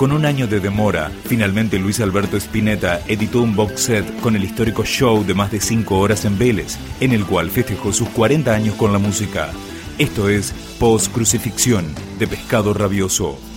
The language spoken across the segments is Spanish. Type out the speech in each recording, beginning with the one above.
Con un año de demora, finalmente Luis Alberto Spinetta editó un box set con el histórico show de más de 5 horas en Vélez, en el cual festejó sus 40 años con la música. Esto es Post Crucifixión de Pescado Rabioso.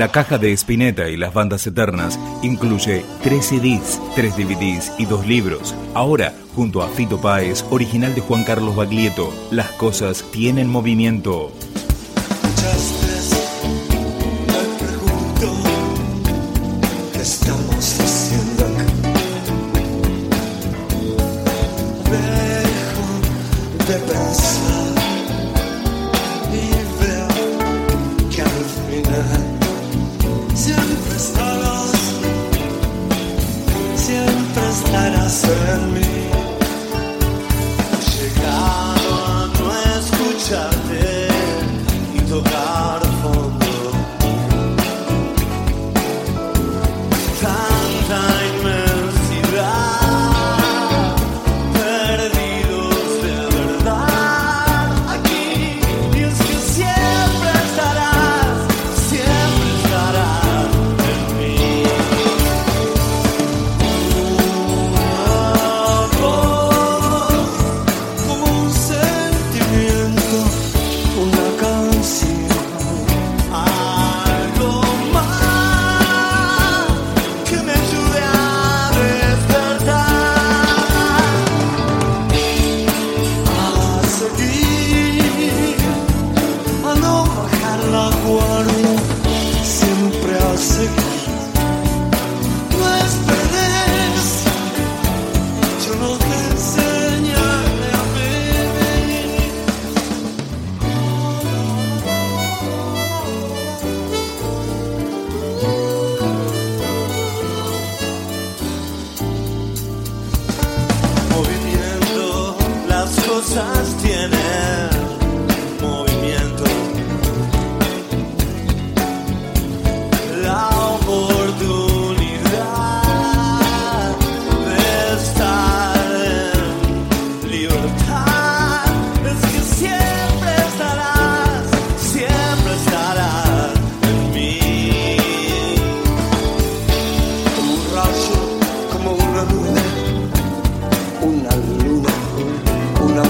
La caja de Spinetta y las bandas eternas incluye 3 CDs, 3 DVDs y 2 libros. Ahora, junto a Fito Páez, original de Juan Carlos Baglietto, las cosas tienen movimiento. 도가. cosas tienen.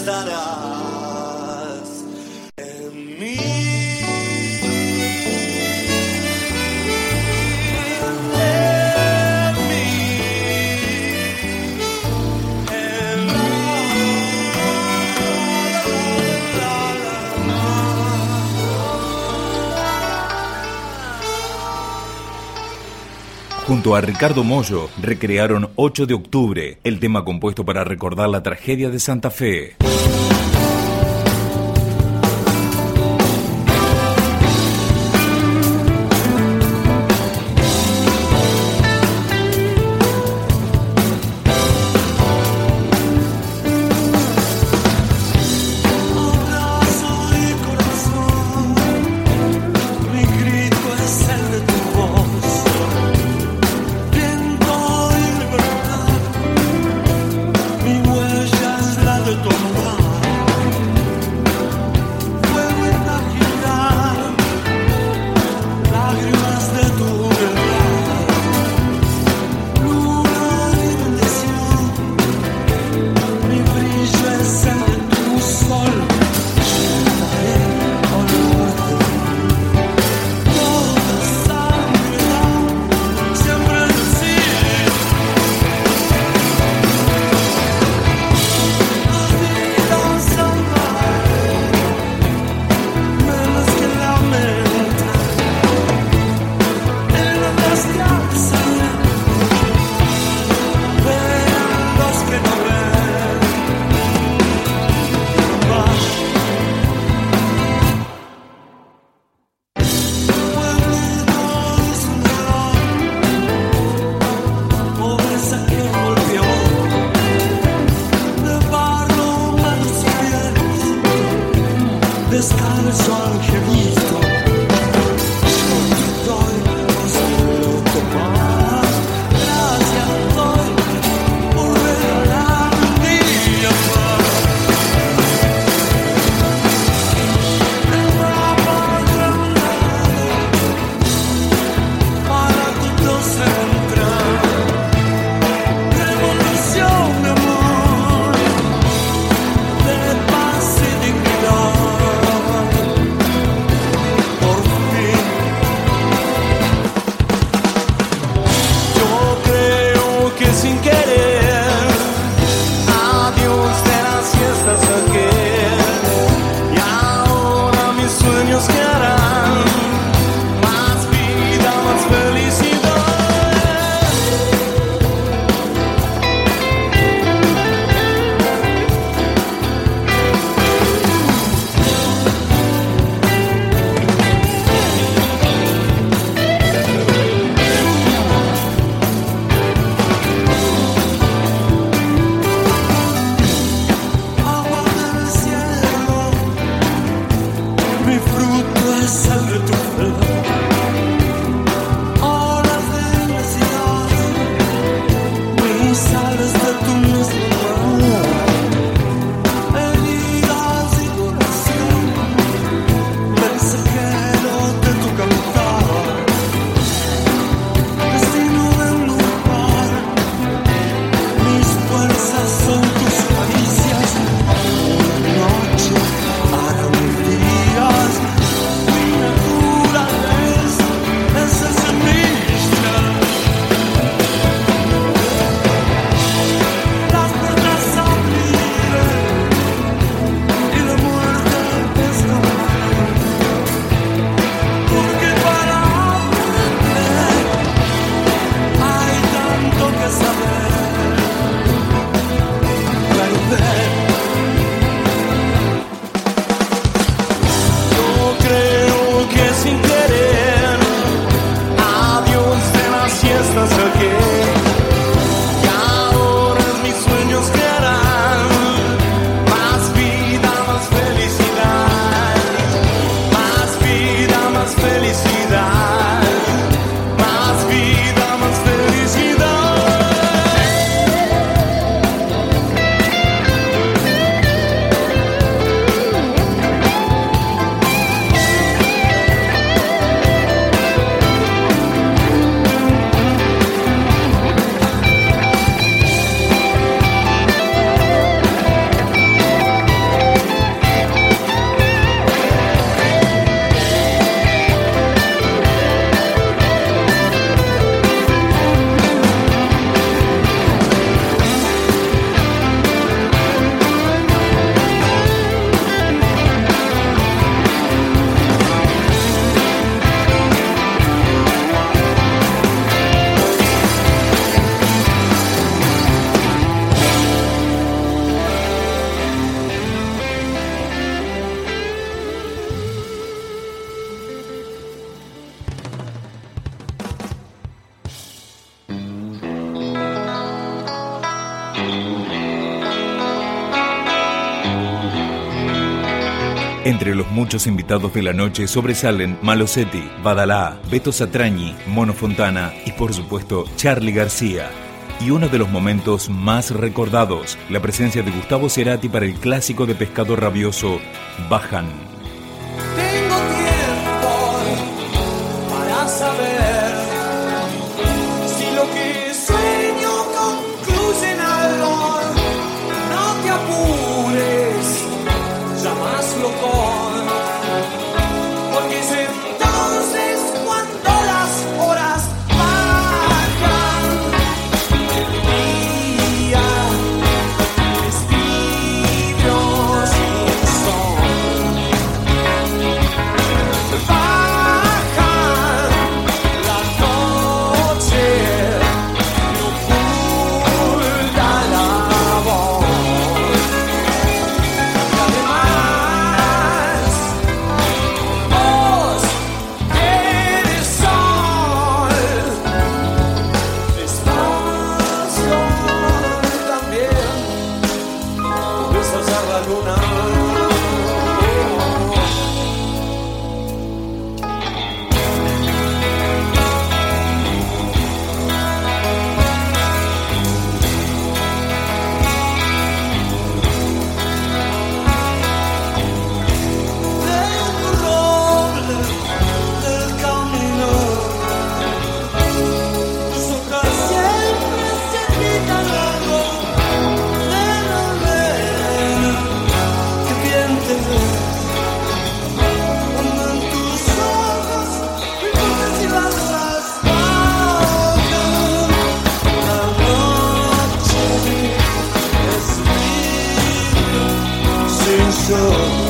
y tocar Junto a Ricardo Mollo recrearon 8 de octubre, el tema compuesto para recordar la tragedia de Santa Fe. distância que Entre los muchos invitados de la noche sobresalen Malosetti, Badalá, Beto Satrañi, Mono Fontana y por supuesto Charlie García. Y uno de los momentos más recordados, la presencia de Gustavo Cerati para el clásico de pescado rabioso, Bajan. soul